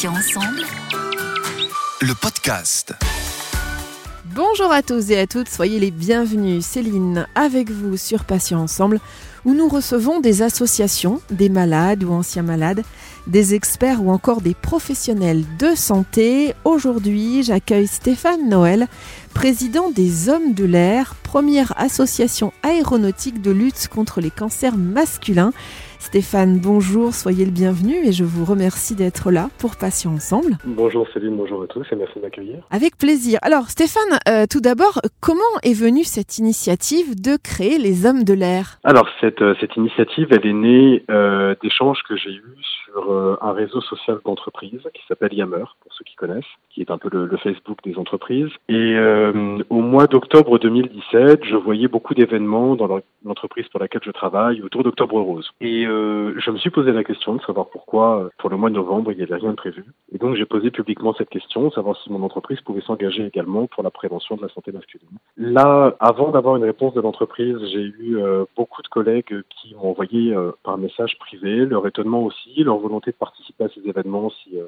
Passion ensemble. Le podcast. Bonjour à tous et à toutes, soyez les bienvenus. Céline avec vous sur Passion Ensemble, où nous recevons des associations, des malades ou anciens malades, des experts ou encore des professionnels de santé. Aujourd'hui, j'accueille Stéphane Noël, président des Hommes de l'air, première association aéronautique de lutte contre les cancers masculins. Stéphane, bonjour, soyez le bienvenu et je vous remercie d'être là pour Passion Ensemble. Bonjour Céline, bonjour à tous et merci de m'accueillir. Avec plaisir. Alors Stéphane, euh, tout d'abord, comment est venue cette initiative de créer les Hommes de l'air? Alors cette, euh, cette initiative, elle est née euh, d'échanges que j'ai eus sur euh, un réseau social d'entreprises qui s'appelle Yammer, pour ceux qui connaissent, qui est un peu le, le Facebook des entreprises. Et au mois d'octobre 2017, je voyais beaucoup d'événements dans l'entreprise pour laquelle je travaille autour d'Octobre Rose. Et euh, je me suis posé la question de savoir pourquoi, euh, pour le mois de novembre, il n'y avait rien de prévu. Et donc j'ai posé publiquement cette question, savoir si mon entreprise pouvait s'engager également pour la prévention de la santé masculine. Là, avant d'avoir une réponse de l'entreprise, j'ai eu euh, beaucoup de collègues qui m'ont envoyé euh, par message privé leur étonnement aussi, leur volonté de participer à ces événements si, euh,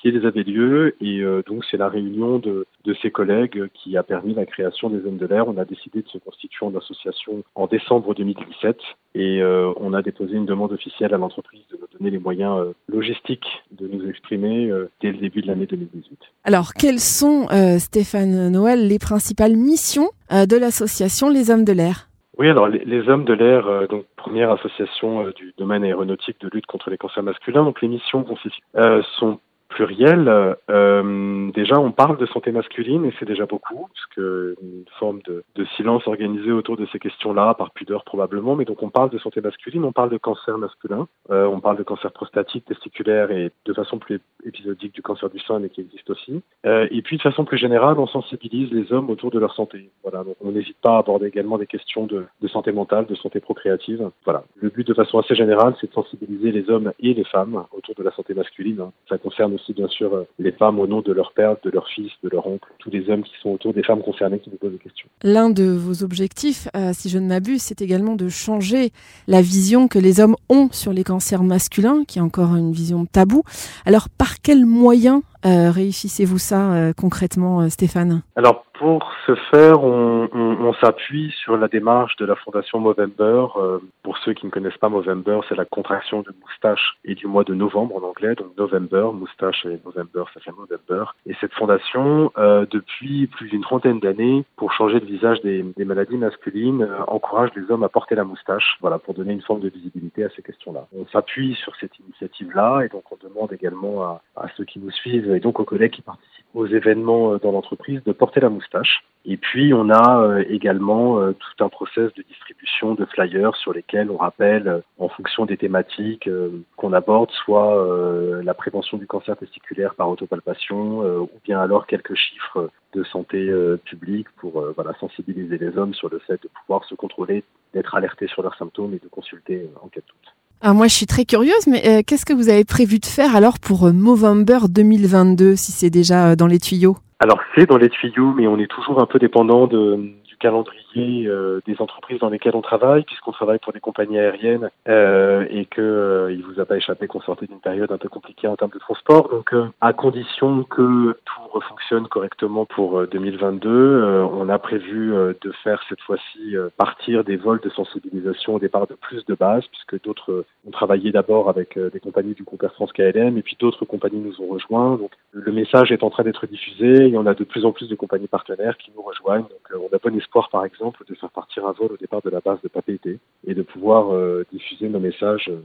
si ils avaient lieu. Et euh, donc c'est la réunion de, de ces collègues qui a permis la création des Hommes de l'air. On a décidé de se constituer en association en décembre 2017 et euh, on a déposé une demande officielle à l'entreprise de nous donner les moyens euh, logistiques de nous exprimer dès le début de l'année 2018. Alors, quelles sont, Stéphane Noël, les principales missions de l'association Les Hommes de l'air? Oui, alors les, les Hommes de l'air, euh, donc première association euh, du domaine aéronautique de lutte contre les cancers masculins, donc les missions euh, sont plurielles. Euh, déjà, on parle de santé masculine et c'est déjà beaucoup, puisque une forme de, de silence organisé autour de ces questions-là, par pudeur probablement, mais donc on parle de santé masculine, on parle de cancer masculin, euh, on parle de cancer prostatique, testiculaire et de façon plus épisodique du cancer du sein, mais qui existe aussi. Euh, et puis de façon plus générale, on sensibilise les hommes autour de leur santé. Voilà, donc on n'hésite pas à aborder également des questions de, de santé mentale, de santé procréative. Voilà, le but de façon assez générale, c'est de sensibiliser les hommes et les femmes autour de la santé masculine. hein. Ça concerne aussi bien sûr euh, les femmes au nom de leur père, de leur fils, de leur oncle, tous les hommes qui sont autour des femmes concernées qui nous posent des questions. L'un de vos objectifs, euh, si je ne m'abuse, c'est également de changer la vision que les hommes ont sur les cancers masculins, qui est encore une vision taboue. Alors, par quels moyens euh, réussissez-vous ça euh, concrètement, Stéphane? Alors pour ce faire, on, on- on s'appuie sur la démarche de la fondation Movember. Euh, pour ceux qui ne connaissent pas Movember, c'est la contraction de moustache et du mois de novembre en anglais, donc November, moustache et November, ça fait Movember. Et cette fondation, euh, depuis plus d'une trentaine d'années, pour changer le visage des, des maladies masculines, euh, encourage les hommes à porter la moustache, voilà, pour donner une forme de visibilité à ces questions-là. On s'appuie sur cette initiative-là et donc on demande également à, à ceux qui nous suivent et donc aux collègues qui participent aux événements euh, dans l'entreprise de porter la moustache. Et puis on a euh, également euh, tout un process de distribution de flyers sur lesquels on rappelle, euh, en fonction des thématiques qu'on aborde, soit la prévention du cancer testiculaire par autopalpation, ou bien alors quelques chiffres de santé publique pour sensibiliser les hommes sur le fait de pouvoir se contrôler, d'être alertés sur leurs symptômes et de consulter en cas de doute. Ah, Moi, je suis très curieuse, mais qu'est-ce que vous avez prévu de faire alors pour Movember 2022, si c'est déjà dans les tuyaux? Alors c'est dans les tuyaux, mais on est toujours un peu dépendant de, calendrier euh, des entreprises dans lesquelles on travaille, puisqu'on travaille pour des compagnies aériennes euh, et que euh, il vous a pas échappé qu'on sortait d'une période un peu compliquée en termes de transport. Donc euh, à condition que tout fonctionne correctement pour euh, 2022, euh, on a prévu de faire cette fois-ci partir des vols de sensibilisation au départ de plus de bases, puisque d'autres ont travaillé d'abord avec des compagnies du groupe Air France KLM et puis d'autres compagnies nous ont rejoints. Donc le message est en train d'être diffusé et on a de plus en plus de compagnies partenaires qui nous rejoignent. Donc on a bon espoir par exemple de faire partir un vol au départ de la base de Papeete et de pouvoir euh, diffuser nos messages euh,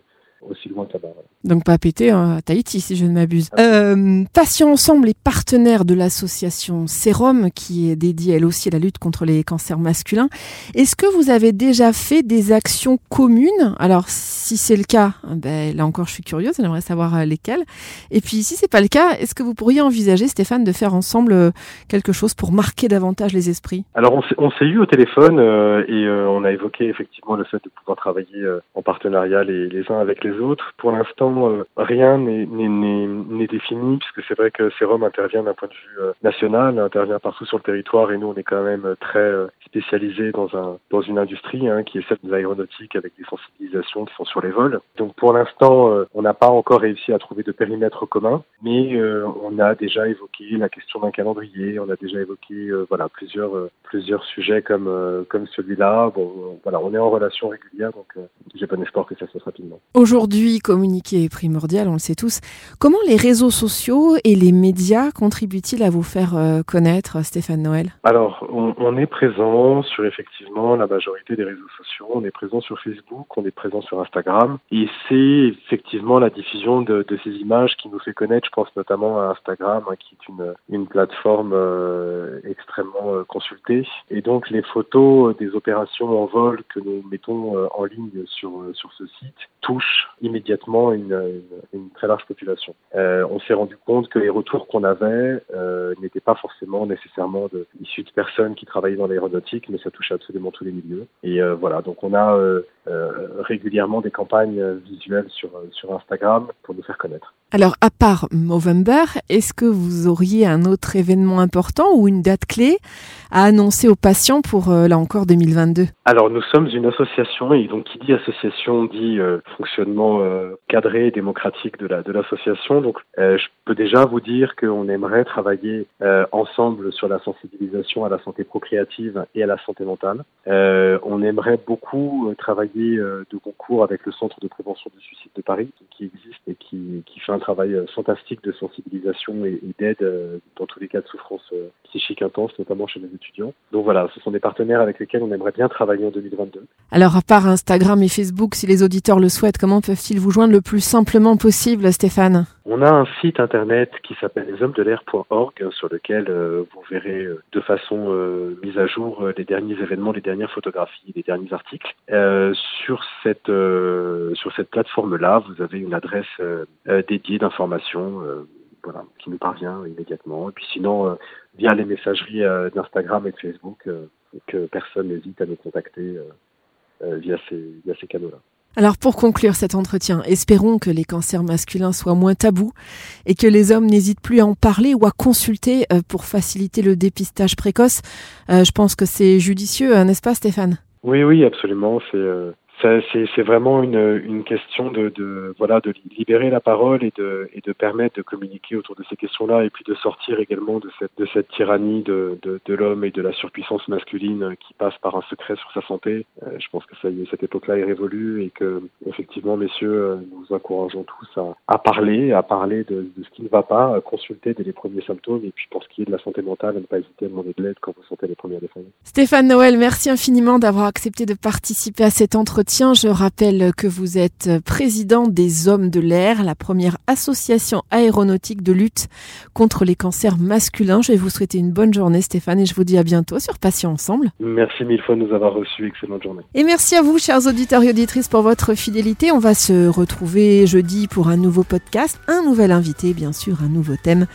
aussi loin que là-bas. Donc pas hein, à Tahiti, si je ne m'abuse. Euh, Patients Ensemble est partenaire de l'association Sérum, qui est dédiée elle aussi à la lutte contre les cancers masculins. Est-ce que vous avez déjà fait des actions communes? Alors si c'est le cas, ben, là encore je suis curieuse, j'aimerais savoir euh, lesquelles. Et puis si c'est pas le cas, est-ce que vous pourriez envisager, Stéphane, de faire ensemble euh, quelque chose pour marquer davantage les esprits? Alors on s'est- eu au téléphone euh, et on a évoqué effectivement le fait de pouvoir travailler en partenariat les, uns avec les autres. Pour l'instant, rien n'est défini, puisque c'est vrai que Serum intervient d'un point de vue national, intervient partout sur le territoire, et nous, on est quand même très spécialisé dans, un, dans une industrie hein, qui est celle de l'aéronautique, avec des sensibilisations qui sont sur les vols. Donc pour l'instant, on n'a pas encore réussi à trouver de périmètre commun, mais on a déjà évoqué la question d'un calendrier, on a déjà évoqué voilà plusieurs plusieurs sujets comme comme celui-là. Bon, voilà, on est en relation régulière, donc j'ai bon espoir que ça se fasse rapidement. Aujourd'hui, communiquer est primordial, on le sait tous. Comment les réseaux sociaux et les médias contribuent-ils à vous faire euh, connaître, Stéphane Noël? Alors, on, est présent sur effectivement la majorité des réseaux sociaux. On est présent sur Facebook, on est présent sur Instagram. Et c'est effectivement la diffusion de, ces images qui nous fait connaître. Je pense notamment à Instagram, hein, qui est une, plateforme euh, extrêmement euh, consultée. Et donc, les photos des opérations en vol que nous mettons en ligne sur, sur ce site touchent immédiatement une, très large population. Euh, on s'est rendu compte que les retours qu'on avait euh, n'étaient pas forcément nécessairement issus de personnes qui travaillaient dans l'aéronautique, mais ça touchait absolument tous les milieux. Et euh, voilà, donc on a euh, euh, régulièrement des campagnes visuelles sur, sur Instagram pour nous faire connaître. Alors, à part Movember, est-ce que vous auriez un autre événement important ou une date clé à annoncer aux patients pour, là encore, 2022 Alors, nous sommes une association et donc qui dit association dit fonctionnement cadré et démocratique de la de l'association. Donc, je peux déjà vous dire qu'on aimerait travailler ensemble sur la sensibilisation à la santé procréative et à la santé mentale. on aimerait beaucoup travailler euh, de concours avec le Centre de prévention du suicide de Paris, qui existe et qui, qui fait un travail euh, fantastique de sensibilisation et, d'aide euh, dans tous les cas de souffrance psychique intense, notamment chez les étudiants. Donc voilà, ce sont des partenaires avec lesquels on aimerait bien travailler en 2022. Alors à part Instagram et Facebook, si les auditeurs le souhaitent, comment peuvent-ils vous joindre le plus simplement possible, Stéphane? On a un site internet qui s'appelle leshomesdel'air.org sur lequel vous verrez de façon mise à jour les derniers événements, les dernières photographies, les derniers articles sur cette euh, sur cette plateforme-là, vous avez une adresse euh, euh, dédiée d'information, voilà, qui nous parvient immédiatement. Et puis sinon, via les messageries d'Instagram et de Facebook, que personne n'hésite à nous contacter via ces via ces canaux-là. Alors pour conclure cet entretien, espérons que les cancers masculins soient moins tabous et que les hommes n'hésitent plus à en parler ou à consulter pour faciliter le dépistage précoce. je pense que c'est judicieux, n'est-ce pas Stéphane? Oui, oui, absolument. C'est c'est vraiment une, question de, voilà de libérer la parole et de, et de permettre de communiquer autour de ces questions-là et puis de sortir également de cette, tyrannie de, l'homme et de la surpuissance masculine qui passe par un secret sur sa santé. Euh, je pense que ça cette époque-là est révolue et que effectivement, messieurs, euh, nous encourageons tous à, à parler, à parler de, de, ce qui ne va pas, à consulter dès les premiers symptômes et puis pour ce qui est de la santé mentale, à ne pas hésiter à demander de l'aide quand vous sentez les premières défaillances. Stéphane Noël, merci infiniment d'avoir accepté de participer à cet entretien Tiens, je rappelle que vous êtes président des Hommes de l'air, la première association aéronautique de lutte contre les cancers masculins. Je vais vous souhaiter une bonne journée Stéphane et je vous dis à bientôt sur Patients Ensemble. Merci mille fois de nous avoir reçus. Excellente journée. Et merci à vous, chers auditeurs et auditrices, pour votre fidélité. On va se retrouver jeudi pour un nouveau podcast, un nouvel invité, bien sûr, un nouveau thème.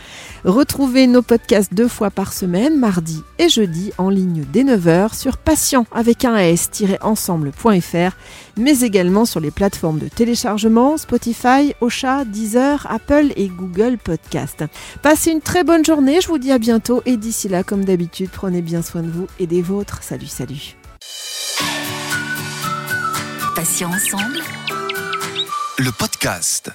Retrouvez nos podcasts deux fois par semaine, mardi et jeudi, en ligne dès 9h sur patient avec un s-ensemble.fr mais également sur les plateformes de téléchargement Spotify, Ocha, Deezer, Apple et Google Podcast. Passez une très bonne journée, je vous dis à bientôt et d'ici là, comme d'habitude, prenez bien soin de vous et des vôtres. Salut, salut. Patient ensemble. Le podcast.